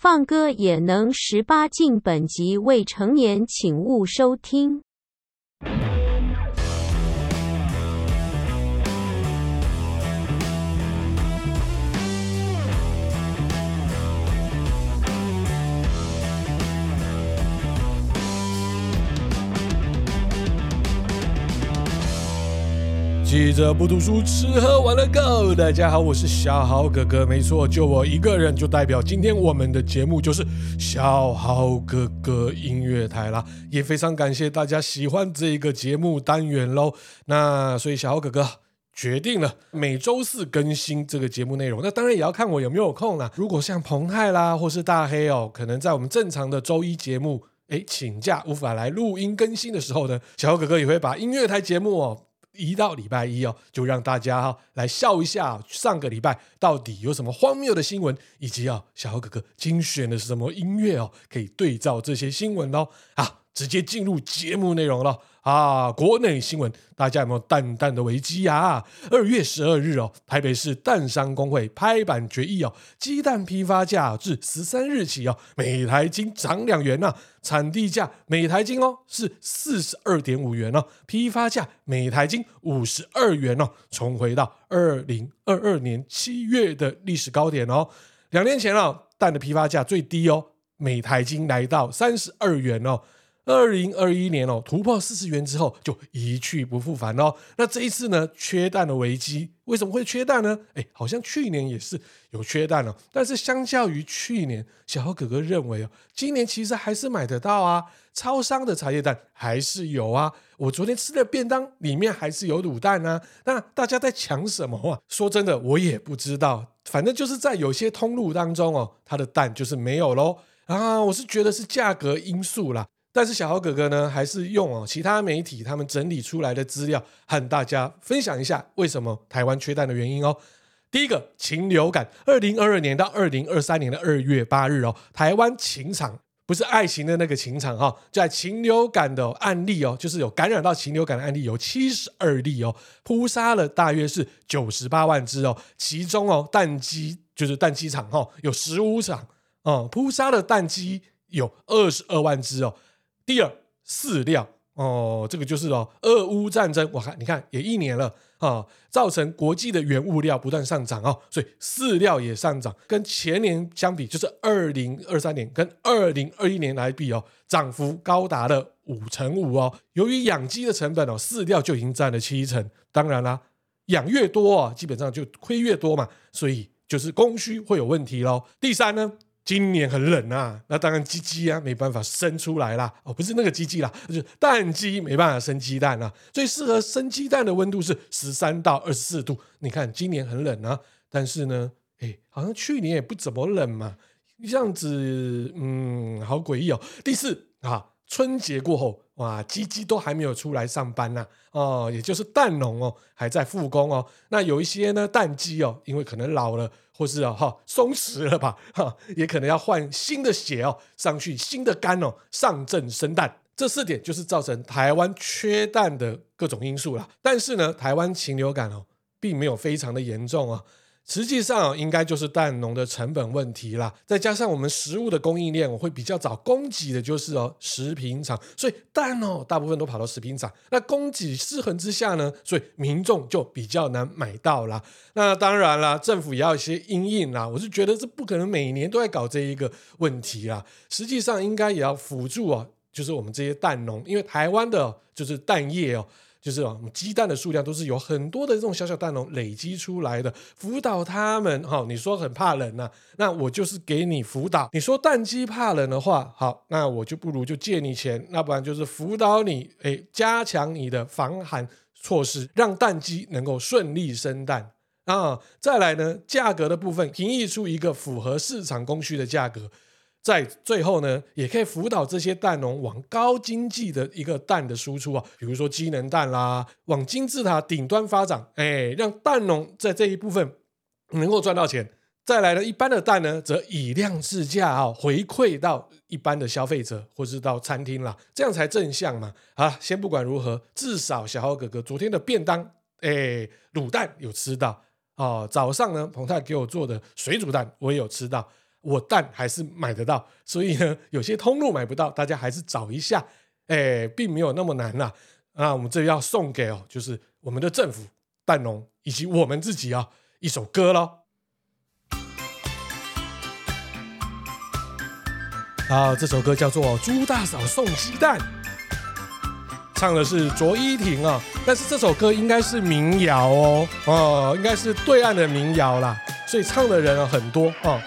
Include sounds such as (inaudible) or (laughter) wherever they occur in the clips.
放歌也能十八禁，本集未成年，请勿收听。记者不读书，吃喝玩乐 Go！大家好，我是小豪哥哥，没错，就我一个人，就代表今天我们的节目就是小豪哥哥音乐台啦。也非常感谢大家喜欢这个节目单元喽。那所以小豪哥哥决定了每周四更新这个节目内容。那当然也要看我有没有空啦。如果像彭泰啦或是大黑哦，可能在我们正常的周一节目诶请假无法来录音更新的时候呢，小豪哥哥也会把音乐台节目哦。一到礼拜一哦，就让大家哈来笑一下，上个礼拜到底有什么荒谬的新闻，以及啊小哥哥精选的是什么音乐哦，可以对照这些新闻哦。啊，直接进入节目内容了。啊，国内新闻，大家有没有蛋蛋的危机啊？二月十二日哦，台北市蛋商公会拍板决议哦，鸡蛋批发价自十三日起哦，每台斤涨两元呐、啊，产地价每台斤哦是四十二点五元哦，批发价每台斤五十二元哦，重回到二零二二年七月的历史高点哦。两年前哦，蛋的批发价最低哦，每台斤来到三十二元哦。二零二一年哦，突破四十元之后就一去不复返哦。那这一次呢，缺蛋的危机为什么会缺蛋呢？哎，好像去年也是有缺蛋哦。但是相较于去年，小豪哥哥认为哦，今年其实还是买得到啊，超商的茶叶蛋还是有啊。我昨天吃的便当里面还是有卤蛋啊。那大家在抢什么啊？说真的，我也不知道。反正就是在有些通路当中哦，它的蛋就是没有喽。啊，我是觉得是价格因素啦。但是小豪哥哥呢，还是用哦其他媒体他们整理出来的资料，和大家分享一下为什么台湾缺蛋的原因哦。第一个禽流感，二零二二年到二零二三年的二月八日哦，台湾禽场不是爱情的那个禽场哈，在禽流感的案例哦，就是有感染到禽流感的案例有七十二例哦，扑杀了大约是九十八万只哦，其中哦蛋鸡就是蛋鸡场哈有十五场哦，扑杀了蛋鸡有二十二万只哦。第二，饲料哦，这个就是哦，俄乌战争，我看你看也一年了啊、造成国际的原物料不断上涨哦，所以饲料也上涨，跟前年相比，就是二零二三年跟二零二一年来比哦，涨幅高达了五成五哦。由于养鸡的成本哦，饲料就已经占了七成，当然啦，养越多啊，基本上就亏越多嘛，所以就是供需会有问题喽。第三呢？今年很冷啊，那当然鸡鸡啊没办法生出来啦。哦，不是那个鸡鸡啦，就是蛋鸡没办法生鸡蛋啊。最适合生鸡蛋的温度是十三到二十四度。你看今年很冷啊，但是呢，哎，好像去年也不怎么冷嘛，这样子，嗯，好诡异哦。第四啊。春节过后，哇，鸡鸡都还没有出来上班呢、啊，哦，也就是蛋农哦还在复工哦。那有一些呢蛋鸡哦，因为可能老了，或是啊哈、松弛了吧，哈、也可能要换新的血哦上去，新的肝哦上阵生蛋。这四点就是造成台湾缺蛋的各种因素啦。但是呢，台湾禽流感哦并没有非常的严重哦。实际上应该就是蛋农的成本问题啦，再加上我们食物的供应链，我会比较早供给的就是哦食品厂，所以蛋哦大部分都跑到食品厂。那供给失衡之下呢，所以民众就比较难买到啦。那当然啦，政府也要一些因应啦。我是觉得这不可能每年都在搞这一个问题啦。实际上应该也要辅助哦，就是我们这些蛋农，因为台湾的就是蛋业哦。就是啊，鸡蛋的数量都是有很多的这种小小蛋农累积出来的，辅导他们哈。你说很怕冷呐，那我就是给你辅导。你说蛋鸡怕冷的话，好，那我就不如就借你钱，那不然就是辅导你，诶，加强你的防寒措施，让蛋鸡能够顺利生蛋啊。再来呢，价格的部分，评议出一个符合市场供需的价格。在最后呢，也可以辅导这些蛋农往高经济的一个蛋的输出啊，比如说机能蛋啦，往金字塔顶端发展，哎，让蛋农在这一部分能够赚到钱。再来呢，一般的蛋呢，则以量制价啊，回馈到一般的消费者或是到餐厅啦，这样才正向嘛。啊，先不管如何，至少小豪哥哥昨天的便当，哎，卤蛋有吃到哦。早上呢，彭太给我做的水煮蛋，我也有吃到。我蛋还是买得到。所以呢，有些通路买不到，大家还是找一下，哎，并没有那么难啦。啊，我们这要送给哦，就是我们的政府、蛋农以及我们自己啊一首歌喽。好，这首歌叫做《朱大嫂送鸡蛋》，唱的是卓依婷啊，但是这首歌应该是民谣哦，哦，应该是对岸的民谣啦，所以唱的人很多哦。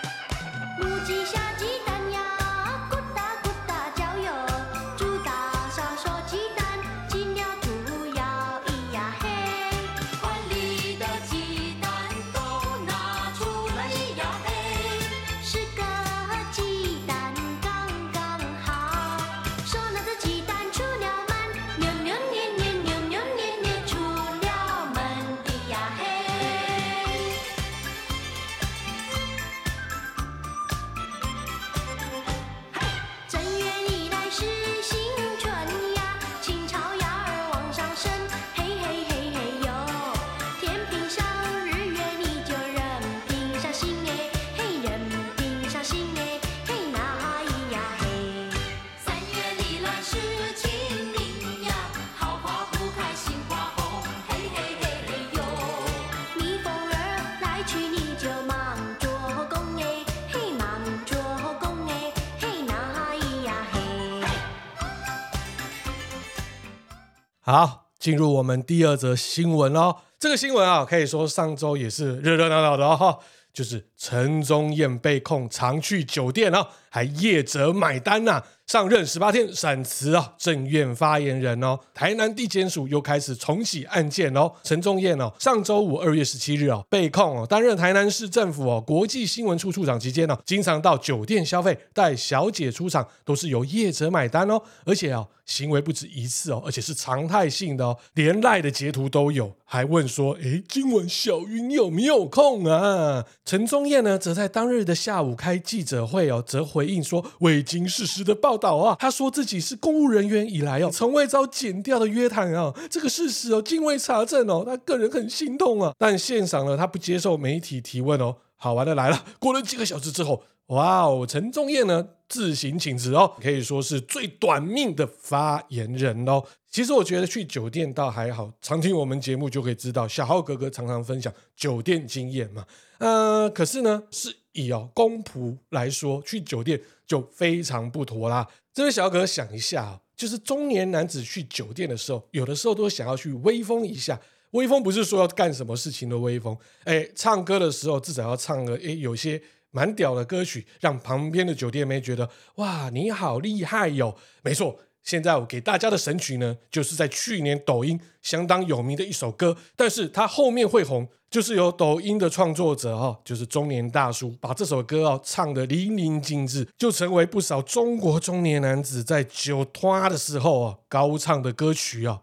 进入我们第二则新闻哦。这个新闻啊，可以说上周也是热热闹闹的哦。就是陈宗彦被控常去酒店哦，还业者买单呐、上任十八天闪辞啊，政院发言人哦，台南地检署又开始重启案件哦。陈宗彦哦，上周五二月十七日哦，被控哦，担任台南市政府哦国际新闻处处长期间哦，经常到酒店消费，带小姐出场都是由业者买单哦，而且哦，行为不止一次哦，而且是常态性的哦，连赖的截图都有，还问说，诶，今晚小云有没有空啊？陈宗彦呢，则在当日的下午开记者会哦，则回应说，未经事实的报。报道啊，他说自己是公务人员以来哦，从未遭检调的约谈啊，这个事实哦，经未查证哦，他个人很心痛啊。但现场呢，他不接受媒体提问哦。好玩的来了，过了几个小时之后，哇哦，陈宗彦呢自行请辞哦，可以说是最短命的发言人哦。其实我觉得去酒店倒还好，常听我们节目就可以知道，小浩哥哥常常分享酒店经验嘛。呃，可是呢，是以哦公仆来说，去酒店。就非常不妥啦！这位小哥想一下，就是中年男子去酒店的时候，有的时候都想要去威风一下。威风不是说要干什么事情的威风，哎，唱歌的时候至少要唱个哎，有些蛮屌的歌曲，让旁边的酒店妹觉得哇，你好厉害哟！没错。现在我给大家的神曲呢，就是在去年抖音相当有名的一首歌，但是它后面会红，就是由抖音的创作者哈，就是中年大叔把这首歌哦唱得淋漓尽致，就成为不少中国中年男子在酒托的时候啊高唱的歌曲啊。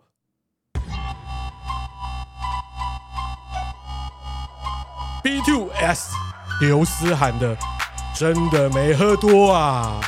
B2S 刘思涵的真的没喝多啊。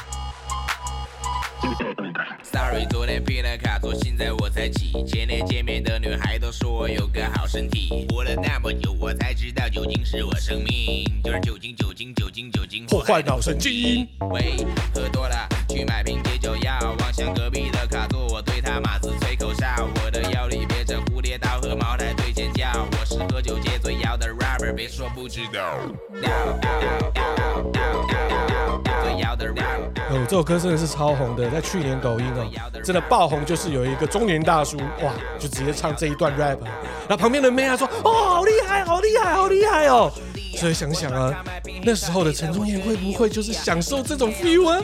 Sorry，昨天拼了卡座，现在我才起。前天见面的女孩都说我有个好身体，活了那么久，我才知道酒精是我生命，就是酒精，酒精，酒精，酒精破坏脑神经。喂，喝多了去买瓶解酒药，望向隔壁的卡座，我对他马子吹口哨，我的腰里别着蝴蝶刀和茅台对尖叫，我是喝酒界最妖的 rapper，别说不知道。哦，这首歌真的是超红的，在去年抖音哦，真的爆红，就是有一个中年大叔哇，就直接唱这一段 rap，然后旁边的妹啊说，哦，好厉害，好厉害，好厉害哦，所以想想啊，那时候的陈宗彦会不会就是享受这种 feel 啊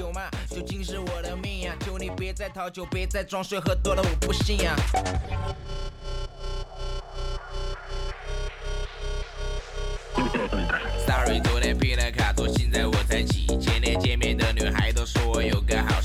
？Sorry，昨天拼了卡座，现在我才起。前天见面的女孩都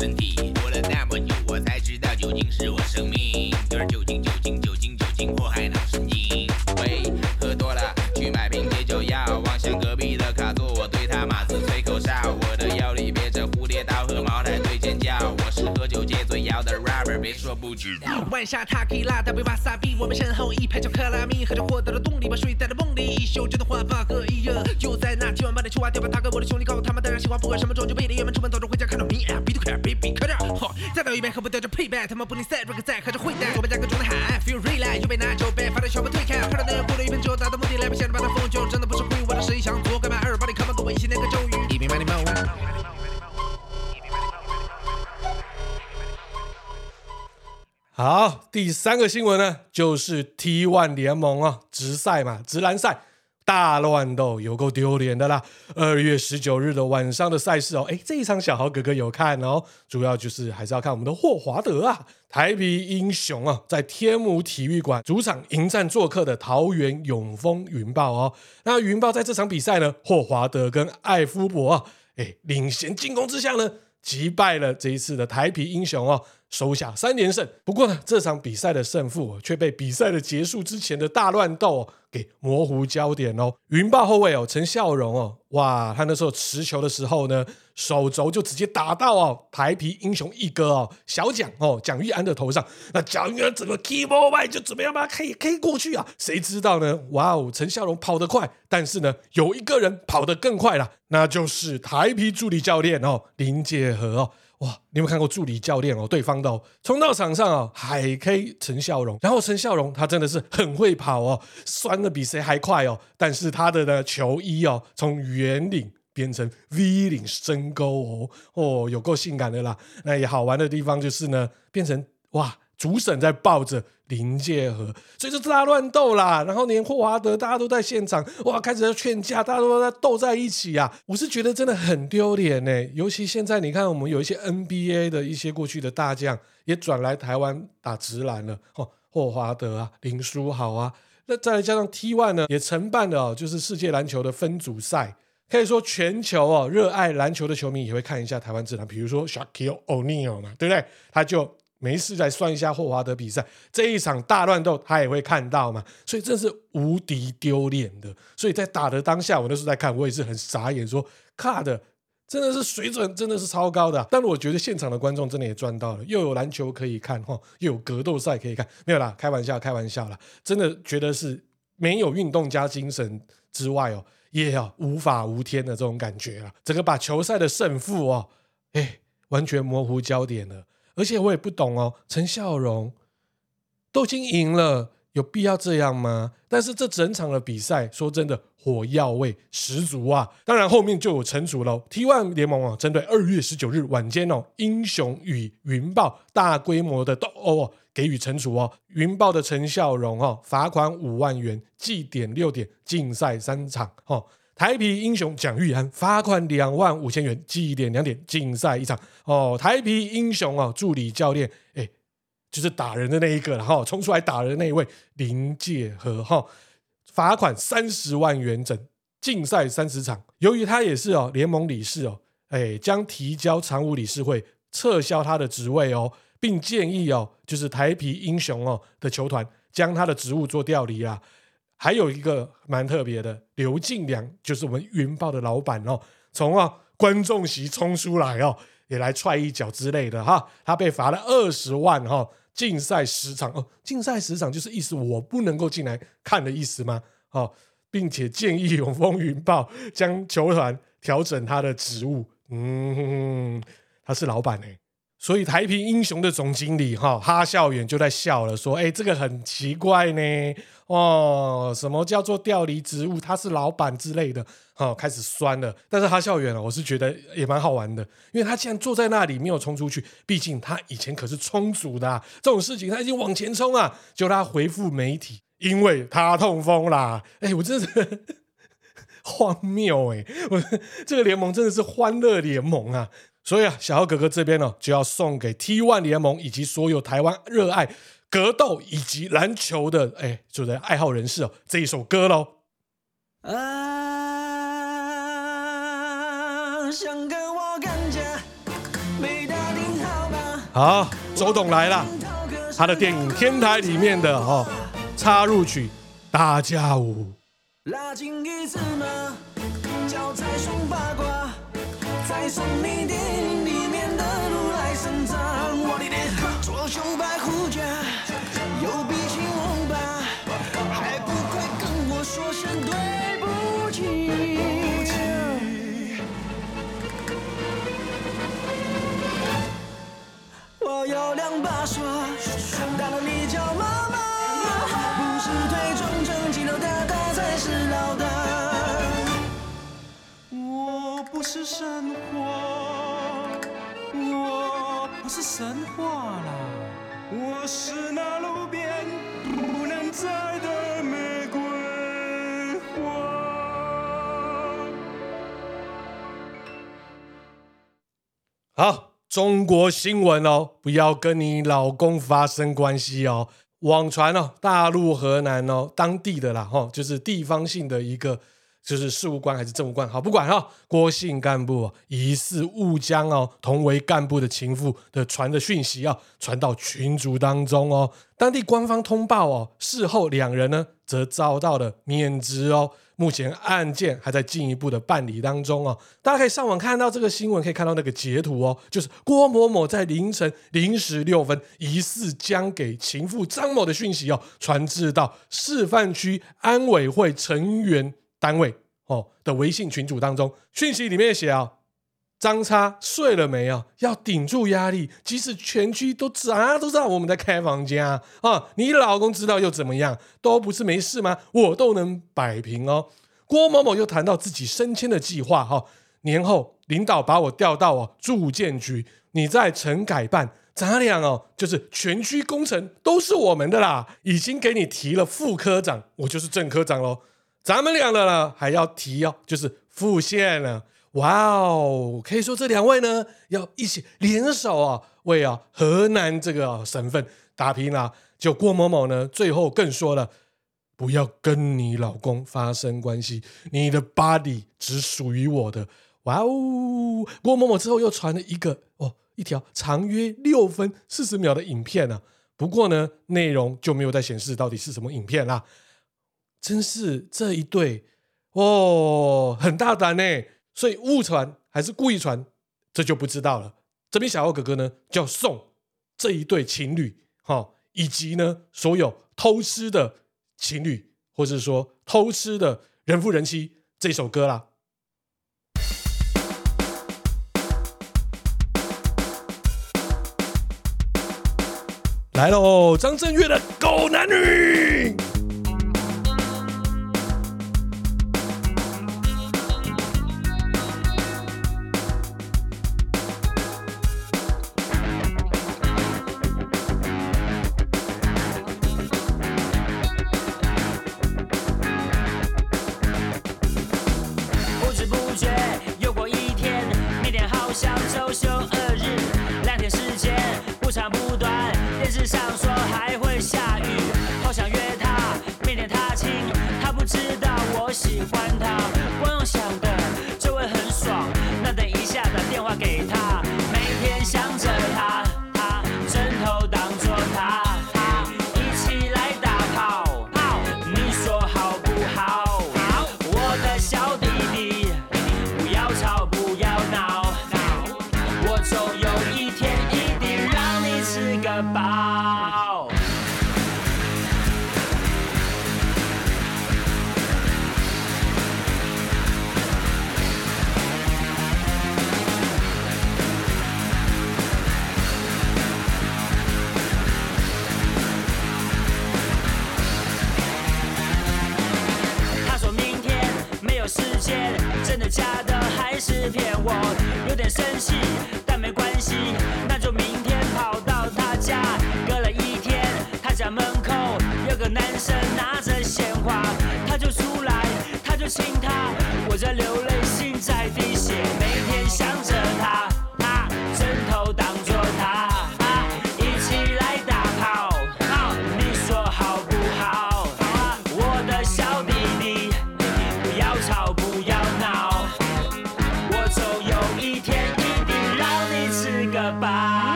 身体，活了那么久，我才知道酒精是我生命，就是酒精，酒精，酒精，酒精，祸害脑神经。喂，喝多了去买瓶解酒药，望向隔壁的卡座，我对他马子吹口哨，我的腰里别着蝴蝶刀和茅台对尖叫，我是喝酒界最妖的 rapper，别说不知道。晚下塔可以拉大杯瓦萨比，我们身后一排叫克拉米，喝酒获得了动力，把睡在了梦里，一宿觉得焕发和一热，就在那今晚八点出发，掉把他跟我的兄弟搞他妈的。喜欢不管什么种就背离，原本出门走着再倒一杯喝不掉就配白他们不吝啬，rock 在喝着会带，左边加个中的喊，feel real，右边拿酒杯，发点小不退开，看到那人过了一瓶酒，达到目的来，不想着把他封酒，真的不是故意，我的实力想做，干嘛二把你看不过我一起念个咒语，一明白你们。好，第三个新闻呢，就是 T1 联盟啊，直赛嘛，直男赛大乱斗，有够丢脸的啦。二月十九日的晚上的赛事哦，哎，这一场小豪哥哥有看哦，主要就是还是要看我们的霍华德啊，台啤英雄啊，在天母体育馆主场迎战做客的桃园永丰云豹哦。那云豹在这场比赛呢，霍华德跟艾夫伯啊，哎，领衔进攻之下呢，击败了这一次的台啤英雄哦。收下三连胜，不过呢，这场比赛的胜负却被比赛的结束之前的大乱斗给模糊焦点哦。云豹后卫哦，陈孝荣哦，哇，他那时候持球的时候呢，手肘就直接打到哦台啤英雄一哥哦小蒋哦蒋玉安的头上，那蒋玉安怎么 keyboard 外就准备要把他 K K 过去啊，谁知道呢？哇哦，陈孝荣跑得快，但是呢，有一个人跑得更快了，那就是台啤助理教练哦林介和哦。哇，你有没有看过助理教练哦？对方的冲到场上哦，海 K 陈笑容，然后陈笑容他真的是很会跑哦，酸的比谁还快哦。但是他的呢球衣哦，从圆领变成 V 领深沟哦，哦，有够性感的啦。那也好玩的地方就是呢，变成哇。主审在抱着林界河，所以就大乱斗啦。然后连霍华德大家都在现场，哇，开始要劝架，大家都在斗在一起啊。我是觉得真的很丢脸呢。尤其现在你看，我们有一些 NBA 的一些过去的大将也转来台湾打直篮了，哦，霍华德啊，林书豪啊，那再加上 T One 呢，也承办了哦，就是世界篮球的分组赛，可以说全球哦，热爱篮球的球迷也会看一下台湾直篮，比如说 Shaquille O'Neal 嘛，对不对？他就。没事，再算一下霍华德比赛这一场大乱斗，他也会看到嘛，所以真是无敌丢脸的。所以在打的当下，我那时候在看，我也是很傻眼，说卡的真的是水准真的是超高的。但我觉得现场的观众真的也赚到了，又有篮球可以看哈，又有格斗赛可以看，没有啦，开玩笑，开玩笑啦，真的觉得是没有运动加精神之外哦，也要无法无天的这种感觉啊，整个把球赛的胜负哦，哎，完全模糊焦点了。而且我也不懂哦，陈孝荣都已经赢了，有必要这样吗？但是这整场的比赛，说真的，火药味十足啊！当然后面就有惩处喽。T1 联盟啊，针对二月十九日晚间哦，英雄与云豹大规模的斗殴哦，给予惩处哦。云豹的陈孝荣哦，罚款五万元，记点六点，禁赛三场哦。台啤英雄蒋玉安罚款两万五千元，记点两点，禁赛一场。哦，台啤英雄哦，助理教练，哎，就是打人的那一个，然后冲出来打人的那一位林介和哈，罚款三十万元整，禁赛三十场。由于他也是哦联盟理事哦，哎，将提交常务理事会撤销他的职位哦，并建议哦，就是台啤英雄哦的球团将他的职务做调离啊。还有一个蛮特别的，刘进良就是我们云豹的老板哦，从啊观众席冲出来哦，也来踹一脚之类的哈，他被罚了二十万哈，禁赛十场哦，禁赛十场就是意思我不能够进来看的意思吗？哦，并且建议永丰云豹将球团调整他的职务，嗯，他是老板哎。所以台啤英雄的总经理哈哈笑远就在笑了，说：“哎，这个很奇怪呢，哦，什么叫做调离职务？他是老板之类的，哈，开始酸了。但是哈笑远啊，我是觉得也蛮好玩的，因为他既然坐在那里没有冲出去，毕竟他以前可是冲组的啊，这种事情他已经往前冲啊，就他回复媒体，因为他痛风啦。哎，我真的是 (laughs) 荒谬哎，我这个联盟真的是欢乐联盟啊。”所以啊，小豪哥哥这边呢，就要送给 T One 联盟以及所有台湾热爱格斗以及篮球的哎，就是爱好人士哦，这一首歌喽。啊，想跟我干架，没打听好吧？好，周董来了，他的电影《天台》里面的哦插入曲《大家舞》。拉近一脚踩双八卦，在神秘电影里面的路来生长，我的天，左胸白虎卷，右臂青龙板，还不快跟我说声对不起。我有两把刷，刷到你叫妈妈。是神话啦，我是那路边不能摘的玫瑰花。好。中国新闻哦，不要跟你老公发生关系哦。网传哦，大陆河南哦，当地的啦哈、哦，就是地方性的一个，就是事务官还是政务官，好不管哈、郭姓干部、疑似误将哦同为干部的情妇的传的讯息啊、哦，传到群组当中哦。当地官方通报哦，事后两人呢则遭到了免职哦。目前案件还在进一步的办理当中哦，大家可以上网看到这个新闻，可以看到那个截图哦，就是郭某某在凌晨零时六分，疑似将给情妇张某的讯息哦，传至到示范区安委会成员单位哦的微信群组当中，讯息里面写啊。张叉睡了没有？要顶住压力，即使全区都知啊都知道我们在开房间啊啊！你老公知道又怎么样？都不是没事吗？我都能摆平哦。郭某某又谈到自己升迁的计划哈、哦，年后领导把我调到哦住建局，你在城改办，咱俩哦就是全区工程都是我们的啦，已经给你提了副科长，我就是正科长喽。咱们俩的呢还要提哦，就是副县了。哇哦，可以说这两位呢要一起联手啊，为啊河南这个省份打拼啊。就郭某某呢，最后更说了，不要跟你老公发生关系，你的 body 只属于我的。哇哦，郭某某之后又传了一个哦，一条长约六分四十秒的影片啊。不过呢，内容就没有再显示到底是什么影片啦。真是这一对哦，很大胆呢。所以误传还是故意传，这就不知道了。这边小欧哥哥呢，就要送这一对情侣，哈，以及呢所有偷吃的情侣，或者说偷吃的人夫人妻这首歌啦。来喽，张震岳的狗男女。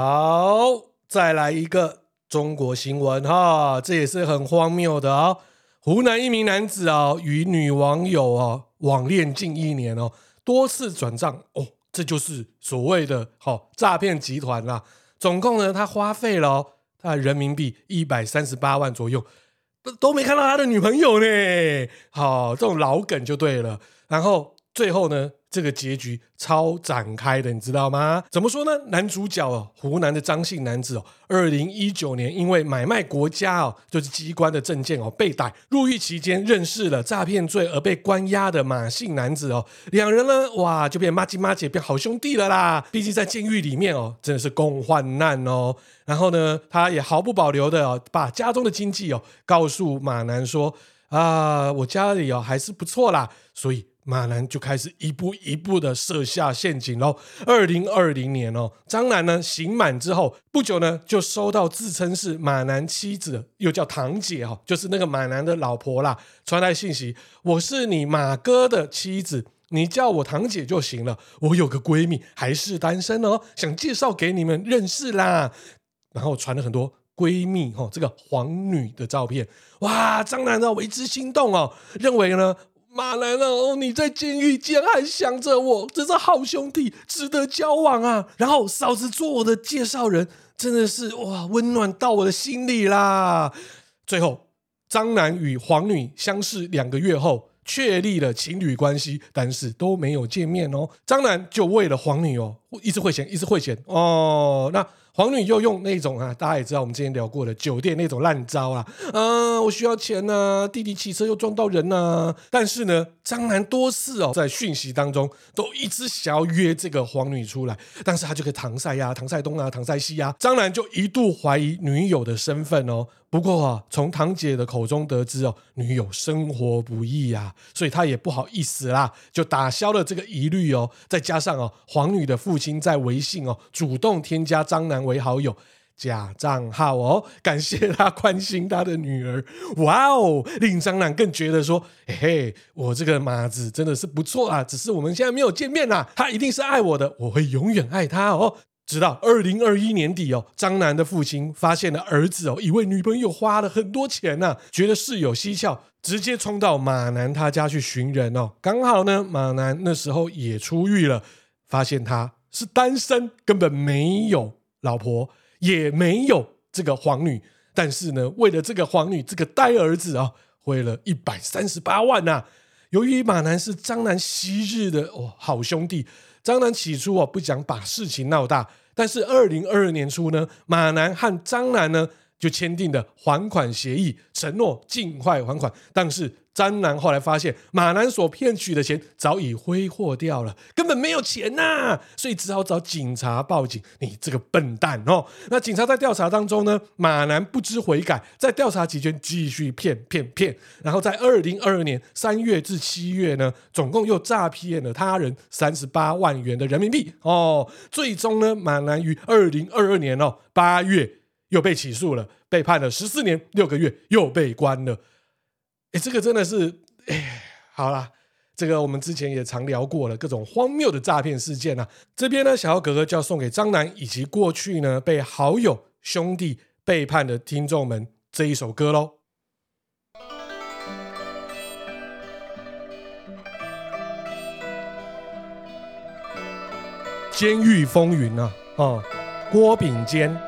好再来一个中国新闻哈，这也是很荒谬的啊！湖南一名男子哦，与女网友哦网恋近一年哦，多次转账哦，这就是所谓的好、哦、诈骗集团啦。总共呢，他花费了、哦、他人民币一百三十八万左右，都都没看到他的女朋友呢。好、哦，这种老梗就对了。然后最后呢？这个结局超展开的，你知道吗？怎么说呢？男主角哦，湖南的张姓男子哦，二零一九年因为买卖国家哦，就是机关的证件哦，被逮。入狱期间认识了诈骗罪而被关押的马姓男子哦，两人呢，哇，就变妈鸡妈姐，变好兄弟了啦。毕竟在监狱里面哦，真的是共患难哦。然后呢，他也毫不保留的哦，把家中的经济哦，告诉马男说啊，我家里哦还是不错啦，所以。马男就开始一步一步的设下陷阱喽。二零二零年哦，张男呢刑满之后不久呢，就收到自称是马男妻子，又叫堂姐哈，就是那个马男的老婆啦，传来信息：我是你马哥的妻子，你叫我堂姐就行了。我有个闺蜜还是单身哦，想介绍给你们认识啦。然后传了很多闺蜜哈这个黄女的照片，哇，张男呢为之心动哦，认为呢。马兰哦，你在监狱竟然还想着我，真是好兄弟，值得交往啊！然后嫂子做我的介绍人，真的是哇，温暖到我的心里啦。最后，张男与黄女相识两个月后，确立了情侣关系，但是都没有见面哦。张男就为了黄女哦，一直汇钱，一直汇钱哦。那。黄女又用那种啊，大家也知道，我们之前聊过的酒店那种烂招啊，啊，我需要钱呐、啊，弟弟骑车又撞到人呐、啊。但是呢，张男多次哦，在讯息当中都一直想要约这个黄女出来，但是他就可以搪塞呀，搪塞东啊，搪塞西啊。张男就一度怀疑女友的身份哦。不过啊，从堂姐的口中得知哦，女友生活不易呀、所以他也不好意思啦，就打消了这个疑虑哦。再加上哦，黄女的父亲在微信哦主动添加张男为好友，假账号哦，感谢他关心他的女儿。哇哦，令张男更觉得说，嘿嘿，我这个马子真的是不错啊，只是我们现在没有见面呐，他一定是爱我的，我会永远爱他哦。直到二零二一年底哦，张楠的父亲发现了儿子哦，以为女朋友花了很多钱呢、啊，觉得事有蹊跷，直接冲到马楠他家去寻人哦。刚好呢，马楠那时候也出狱了，发现他是单身，根本没有老婆，也没有这个黄女。但是呢，为了这个黄女这个呆儿子啊、哦，汇了一百三十八万呐、啊。由于马楠是张楠昔日的哦好兄弟。张楠起初啊不想把事情闹大，但是二零二二年初呢，马楠和张楠呢就签订了还款协议，承诺尽快还款，但是。张男后来发现马男所骗取的钱早已挥霍掉了，根本没有钱呐、啊，所以只好找警察报警。你这个笨蛋哦！那警察在调查当中呢，马男不知悔改，在调查期间继续骗骗骗，然后在二零二二年三月至七月呢，总共又诈骗了他人三十八万元的人民币哦。最终呢，马男于二零二二年哦八月又被起诉了，被判了十四年六个月，又被关了。哎，这个真的是，哎，好啦，这个我们之前也常聊过了，各种荒谬的诈骗事件啊。这边呢，小豪哥哥就要送给张楠以及过去呢被好友兄弟背叛的听众们这一首歌喽。监狱风云啊，哦，郭炳坚。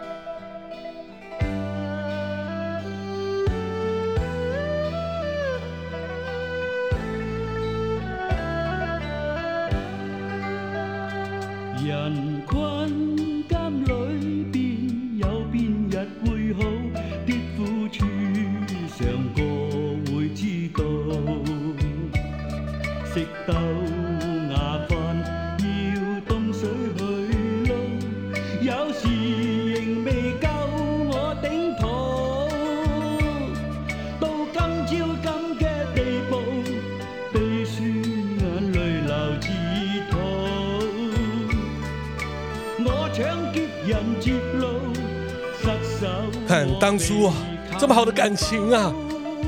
看当初啊，这么好的感情啊，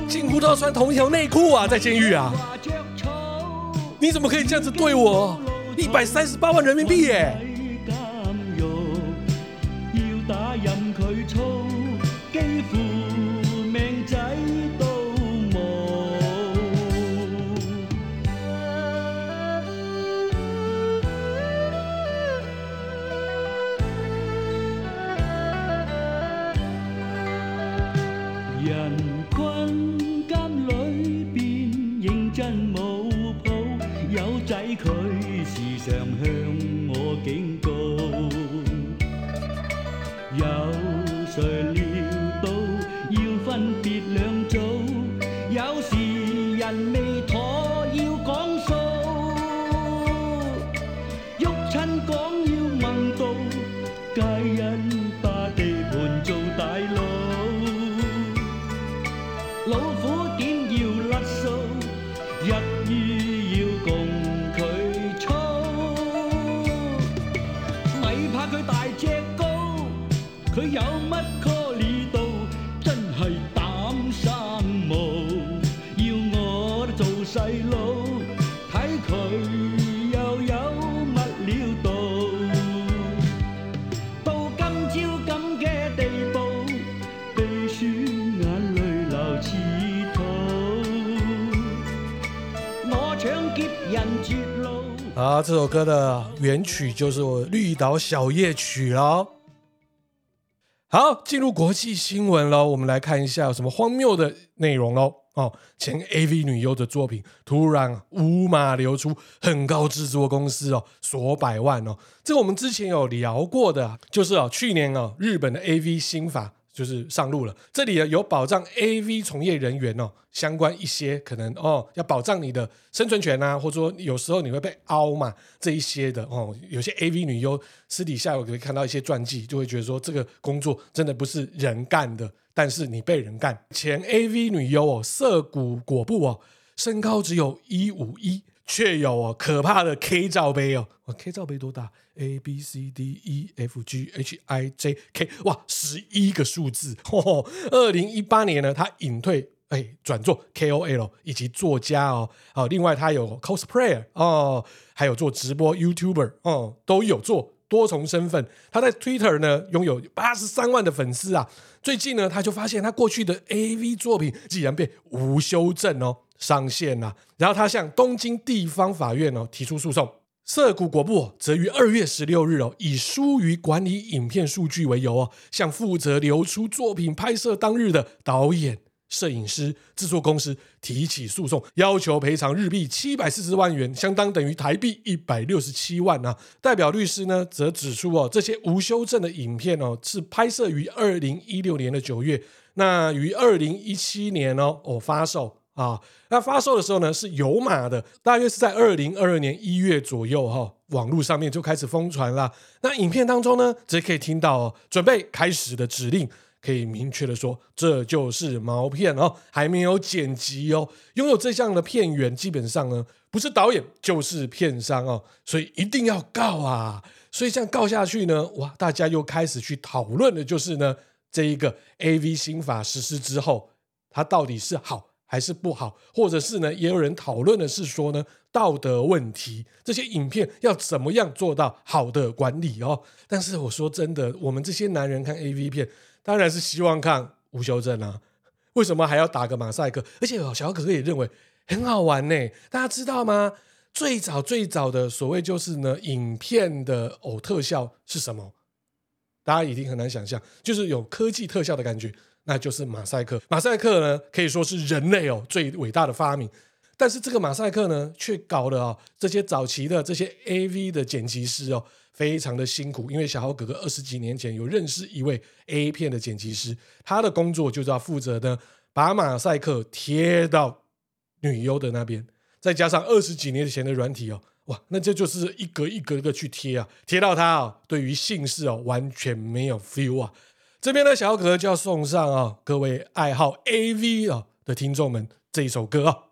近乎都要穿同一条内裤啊，在监狱啊，你怎么可以这样子对我？一百三十八万人民币耶！这首歌的原曲就是我《绿岛小夜曲》喽。好，进入国际新闻喽，我们来看一下有什么荒谬的内容喽。哦，前 AV 女优的作品突然无码流出，很高制作公司哦，索百万哦。这个我们之前有聊过的，就是哦，去年哦，日本的 AV 新法。就是上路了，这里呢有保障 AV 从业人员哦，相关一些可能哦，要保障你的生存权啊，或者说有时候你会被凹嘛，这一些的哦，有些 AV 女优私底下我可以看到一些传记，就会觉得说这个工作真的不是人干的，但是你被人干。前 AV 女优哦，涩谷果布哦，身高只有一五一。却有哦可怕的 K 罩杯哦，K 罩杯多大？A B C D E F G H I J K，哇，十一个数字。二零一八年呢，他隐退，哎，转做 K O L 以及作家哦。哦，另外他有 cosplay 哦，还有做直播 YouTuber 哦，都有做多重身份。他在 Twitter 呢拥有八十三万的粉丝啊。最近呢，他就发现他过去的 AV 作品竟然被无修正哦。上线了，然后他向东京地方法院哦提出诉讼。涩谷国布则于二月十六日哦，以疏于管理影片数据为由哦，向负责流出作品拍摄当日的导演、摄影师、制作公司提起诉讼，要求赔偿日币七百四十万元，相当等于台币一百六十七万啊。代表律师呢则指出哦，这些无修正的影片哦是拍摄于二零一六年的九月，那于二零一七年哦哦发售。啊，那发售的时候呢是有码的，大约是在二零二二年一月左右哈、哦，网络上面就开始疯传了。那影片当中呢，直接可以听到哦，准备开始的指令，可以明确的说这就是毛片哦，还没有剪辑哦。拥有这项的片源，基本上呢不是导演就是片商哦，所以一定要告啊。所以这样告下去呢，哇，大家又开始去讨论的就是呢，这一个 AV 新法实施之后，它到底是好。还是不好，或者是呢？也有人讨论的是说呢，道德问题，这些影片要怎么样做到好的管理哦？但是我说真的，我们这些男人看 AV 片，当然是希望看无修正啊。为什么还要打个马赛克？而且小哥哥也认为很好玩呢。大家知道吗？最早最早的所谓就是呢，影片的偶特效是什么？大家一定很难想象，就是有科技特效的感觉。那就是马赛克，马赛克呢可以说是人类哦最伟大的发明，但是这个马赛克呢却搞了哦这些早期的这些 AV 的剪辑师哦非常的辛苦，因为小豪哥哥二十几年前有认识一位 A 片的剪辑师，他的工作就是要负责呢把马赛克贴到女优的那边，再加上二十几年前的软体哦，哇，那这就是一格一格一个去贴啊，贴到他哦对于姓氏哦完全没有 feel 啊。这边呢，小可就要送上啊、哦，各位爱好 AV 啊的听众们这一首歌啊、哦，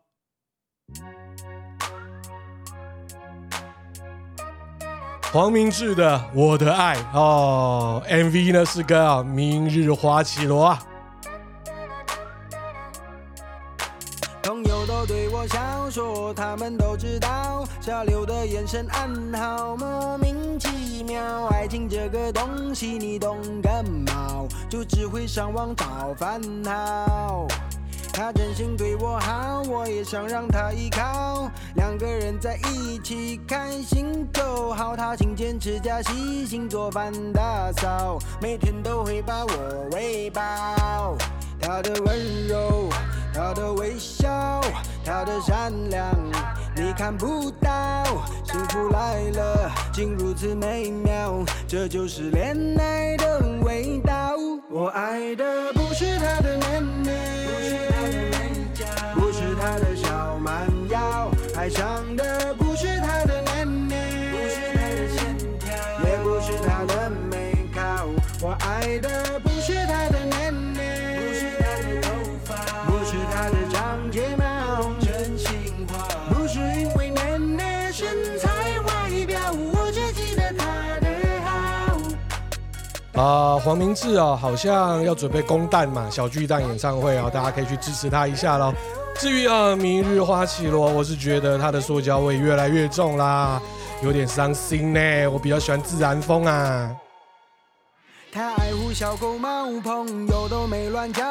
黄明志的《我的爱》哦，MV 呢是跟啊《明日花绮罗》啊。说，他们都知道小刘的眼神暗号莫名其妙，爱情这个东西你懂个毛，就只会上网找烦恼。他真心对我好，我也想让他依靠，两个人在一起开心就好。他勤俭持家，细心做饭打扫，每天都会把我喂饱。他的温柔。他的微笑她的善良你看不到，幸福来了竟如此美妙，这就是恋爱的味道。我爱的不是他的年龄，不是他的美娇，不是他的小蛮腰，爱上的不是他的年龄，不是他的线条，也不是他的美好。我爱的啊，黄明志啊，好像要准备公蛋嘛，小巨蛋演唱会啊，大家可以去支持他一下喽。至于啊，明日花绮罗，我是觉得他的塑胶味越来越重啦，有点伤心呢。我比较喜欢自然风啊。他爱护小狗猫，朋友都没乱交，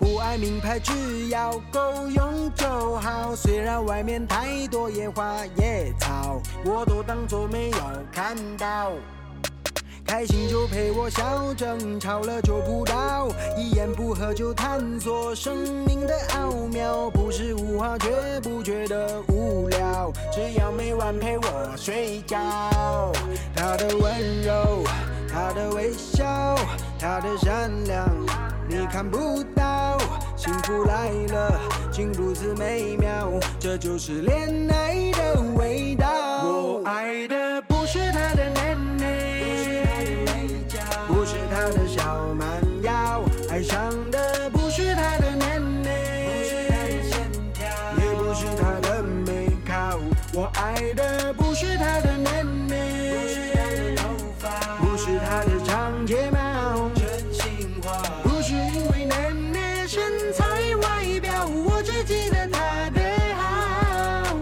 不爱名牌，只要够用就好。虽然外面太多野花野草，我都当作没有看到。开心就陪我笑，争吵了就不倒，一言不合就探索生命的奥妙，不是无话绝不觉得无聊，只要每晚陪我睡觉，他的温柔。他的微笑，他的善良，你看不到。幸福来了，竟如此美妙，这就是恋爱的味道。我爱的不是他的脸爱上的不是他的年龄，不是他的线条，也不是他的美好。我爱的不是他的年龄，不是他的头发，不是他的长睫毛，真心话，不是因为年龄身材外表，我只记得他的好。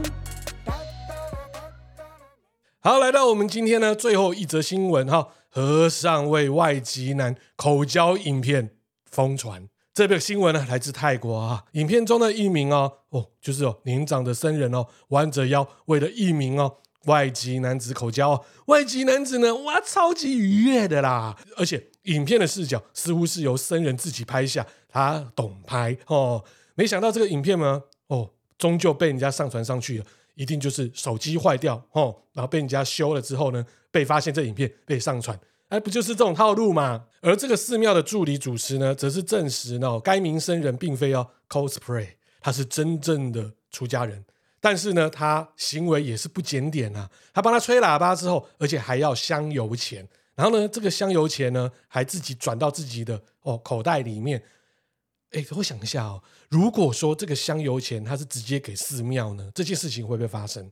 好，来到我们今天呢最后一则新闻哈，和尚为外籍男口交影片疯传。这个新闻呢来自泰国啊，影片中的一名哦哦，就是哦年长的僧人哦，弯着腰为了一名哦外籍男子口交哦，外籍男子呢哇超级愉悦的啦，而且影片的视角似乎是由僧人自己拍下，他懂拍哦，没想到这个影片呢哦终究被人家上传上去了。一定就是手机坏掉哦，然后被人家修了之后呢，被发现这影片被上传，哎，不就是这种套路吗？而这个寺庙的助理主持呢，则是证实呢，该名僧人并非要 cosplay，他是真正的出家人。但是呢，他行为也是不检点啊，他帮他吹喇叭之后，而且还要香油钱，然后呢，这个香油钱呢，还自己转到自己的哦口袋里面。哎，我想一下哦，如果说这个香油钱他是直接给寺庙呢，这件事情会不会发生？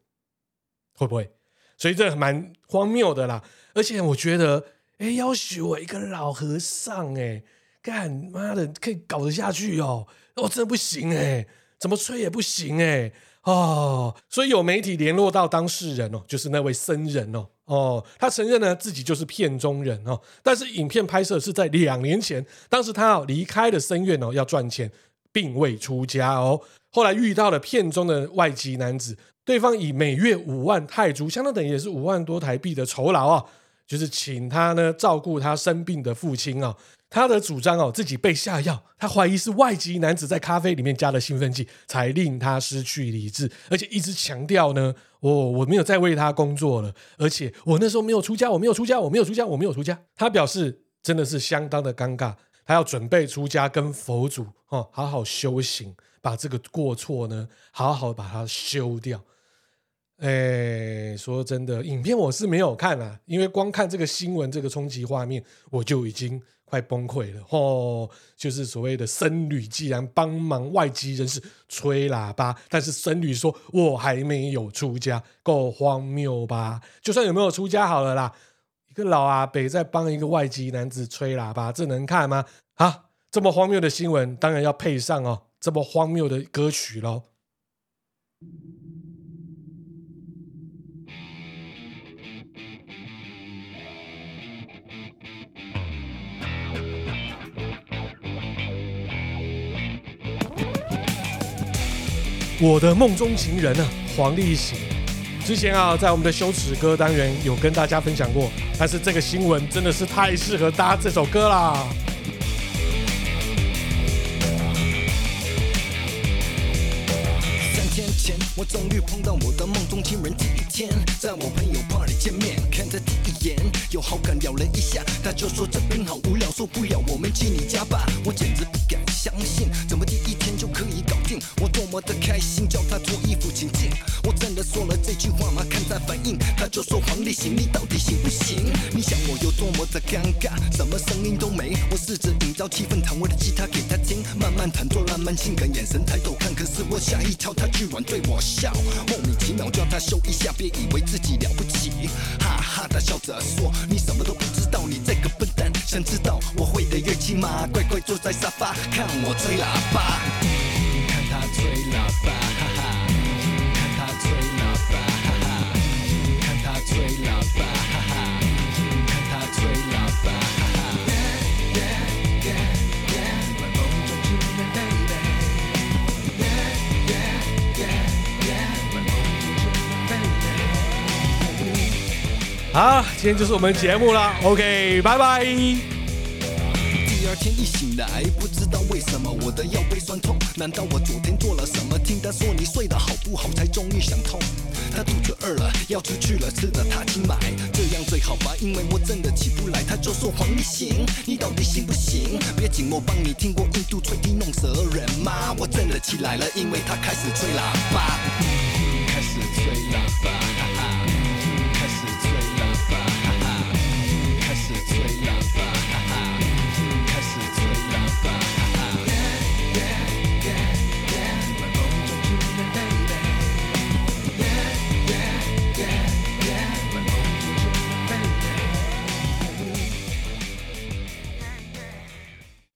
会不会？所以这蛮荒谬的啦。而且我觉得，哎，要许我一个老和尚，哎，干妈的可以搞得下去哦？哦，真不行哎，怎么吹也不行哎。哦，所以有媒体联络到当事人哦，就是那位僧人哦，哦，他承认呢自己就是片中人哦，但是影片拍摄是在两年前，当时他要离开了僧院哦，要赚钱，并未出家哦。后来遇到了片中的外籍男子，对方以每月五万泰铢，相当等于也是五万多台币的酬劳啊，就是请他呢照顾他生病的父亲啊。他的主张哦，自己被下药，他怀疑是外籍男子在咖啡里面加了兴奋剂，才令他失去理智，而且一直强调呢，我、哦、我没有再为他工作了，而且我那时候没有出家，我没有出家，我没有出家，我没有出家。他表示真的是相当的尴尬，他要准备出家跟佛祖哦好好修行，把这个过错呢好好把它修掉。哎，说真的，影片我是没有看啊，因为光看这个新闻这个冲击画面，我就已经。快崩溃了哦！就是所谓的僧侣，既然帮忙外籍人士吹喇叭，但是僧侣说我还没有出家，够荒谬吧？就算有没有出家好了啦，一个老阿伯在帮一个外籍男子吹喇叭，这能看吗？啊，这么荒谬的新闻，当然要配上哦这么荒谬的歌曲喽。我的梦中情人、啊？黄立行之前啊，在我们的羞耻歌单元有跟大家分享过，但是这个新闻真的是太适合搭这首歌啦。三天前，我终于碰到我的梦中情人。第一天，在我朋友 party 见面，看他第一眼有好感，聊了一下，他就说这边好无聊，受不了，我们去你家吧。我简直不敢相信，我多么的开心，叫他脱衣服请进。我真的说了这句话吗？看他反应，他就说黄立行，你到底行不行？你想我有多么的尴尬，什么声音都没。我试着营造气氛，弹我的吉他给他听，慢慢弹做浪漫性感，眼神抬头看，可是我吓一跳，他居然对我笑，莫名其妙叫他修一下，别以为自己了不起，哈哈，他笑着说，你什么都不知道，你这个笨蛋，想知道我会的乐器吗？乖乖坐在沙发，看我吹喇叭，好，今天就是我们节目了，OK，拜拜。第二天一来，不知道为什么我的腰背酸痛，难道我昨天做了什么？听他说你睡得好不好，才终于想通。他肚子饿了，要出去了，吃的他去买，这样最好吧，因为我真的起不来。他就说黄立行，你到底行不行？别紧，我帮你听过印度吹笛弄蛇人吗？我真的起来了，因为他开始吹喇叭。